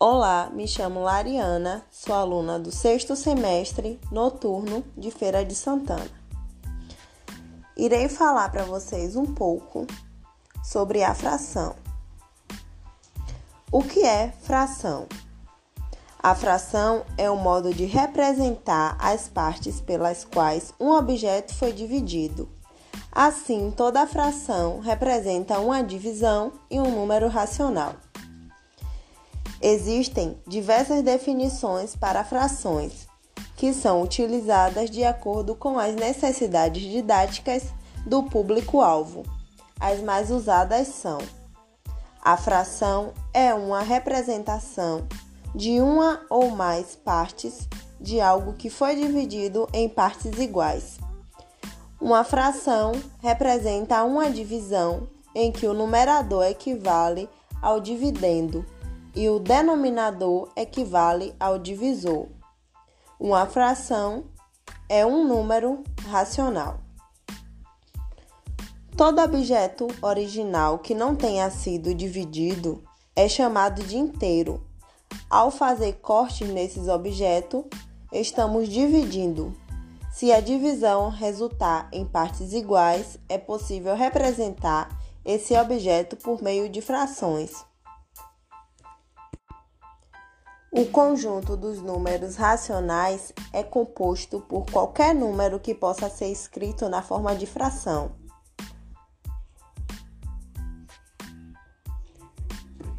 Olá, me chamo Lariana, sou aluna do sexto semestre noturno de Feira de Santana. Irei falar para vocês um pouco sobre a fração. O que é fração? A fração é o modo de representar as partes pelas quais um objeto foi dividido. Assim, toda fração representa uma divisão e um número racional. Existem diversas definições para frações, que são utilizadas de acordo com as necessidades didáticas do público-alvo. As mais usadas são: a fração é uma representação de uma ou mais partes de algo que foi dividido em partes iguais. Uma fração representa uma divisão em que o numerador equivale ao dividendo e o denominador equivale ao divisor. Uma fração é um número racional. Todo objeto original que não tenha sido dividido é chamado de inteiro. Ao fazer cortes nesses objetos, estamos dividindo. Se a divisão resultar em partes iguais, é possível representar esse objeto por meio de frações. O conjunto dos números racionais é composto por qualquer número que possa ser escrito na forma de fração.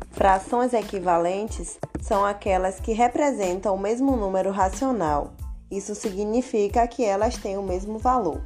Frações equivalentes são aquelas que representam o mesmo número racional. Isso significa que elas têm o mesmo valor.